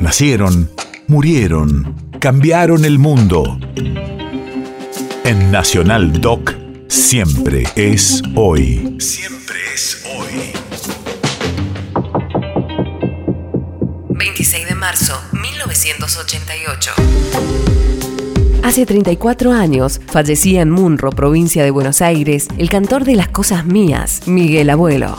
Nacieron, murieron, cambiaron el mundo. En Nacional Doc, siempre es hoy. Siempre es hoy. 26 de marzo, 1988. Hace 34 años fallecía en Munro, provincia de Buenos Aires, el cantor de Las Cosas Mías, Miguel Abuelo.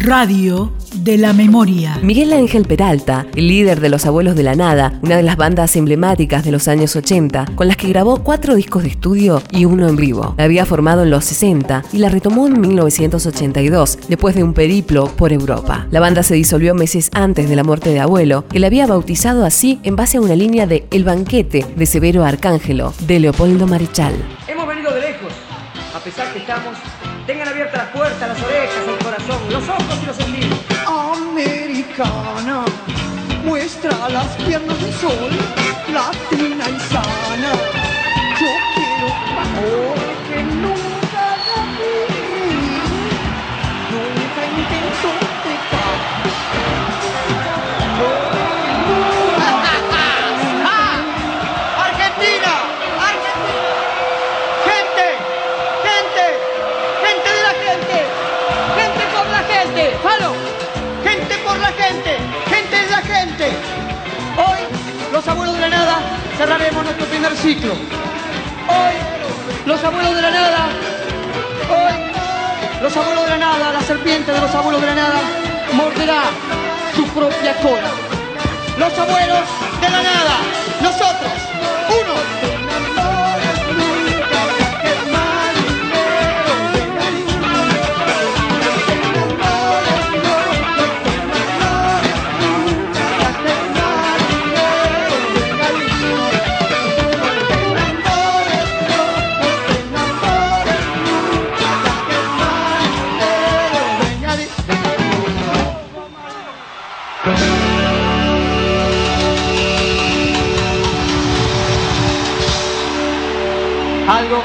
Radio de la memoria. Miguel Ángel Peralta, el líder de Los Abuelos de la Nada, una de las bandas emblemáticas de los años 80, con las que grabó cuatro discos de estudio y uno en vivo. La había formado en los 60 y la retomó en 1982, después de un periplo por Europa. La banda se disolvió meses antes de la muerte de Abuelo, que la había bautizado así en base a una línea de El Banquete de Severo Arcángelo, de Leopoldo Marechal. Pesar que estamos. Tengan abiertas las puertas, las orejas, el corazón, los ojos y los sentidos. Americana, muestra las piernas del sol, latina y sana. La gente! ¡Gente de la gente! Hoy, los abuelos de la nada, cerraremos nuestro primer ciclo. Hoy, los abuelos de la nada, hoy, los abuelos de la nada, la serpiente de los abuelos de la nada, morderá su propia cola. Los abuelos de la nada, Algo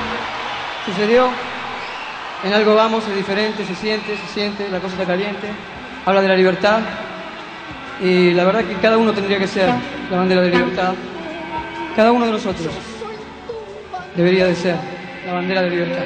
sucedió, en algo vamos, es diferente, se siente, se siente, la cosa está caliente, habla de la libertad y la verdad que cada uno tendría que ser la bandera de libertad. Cada uno de nosotros debería de ser la bandera de libertad.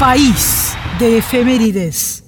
País de efemérides.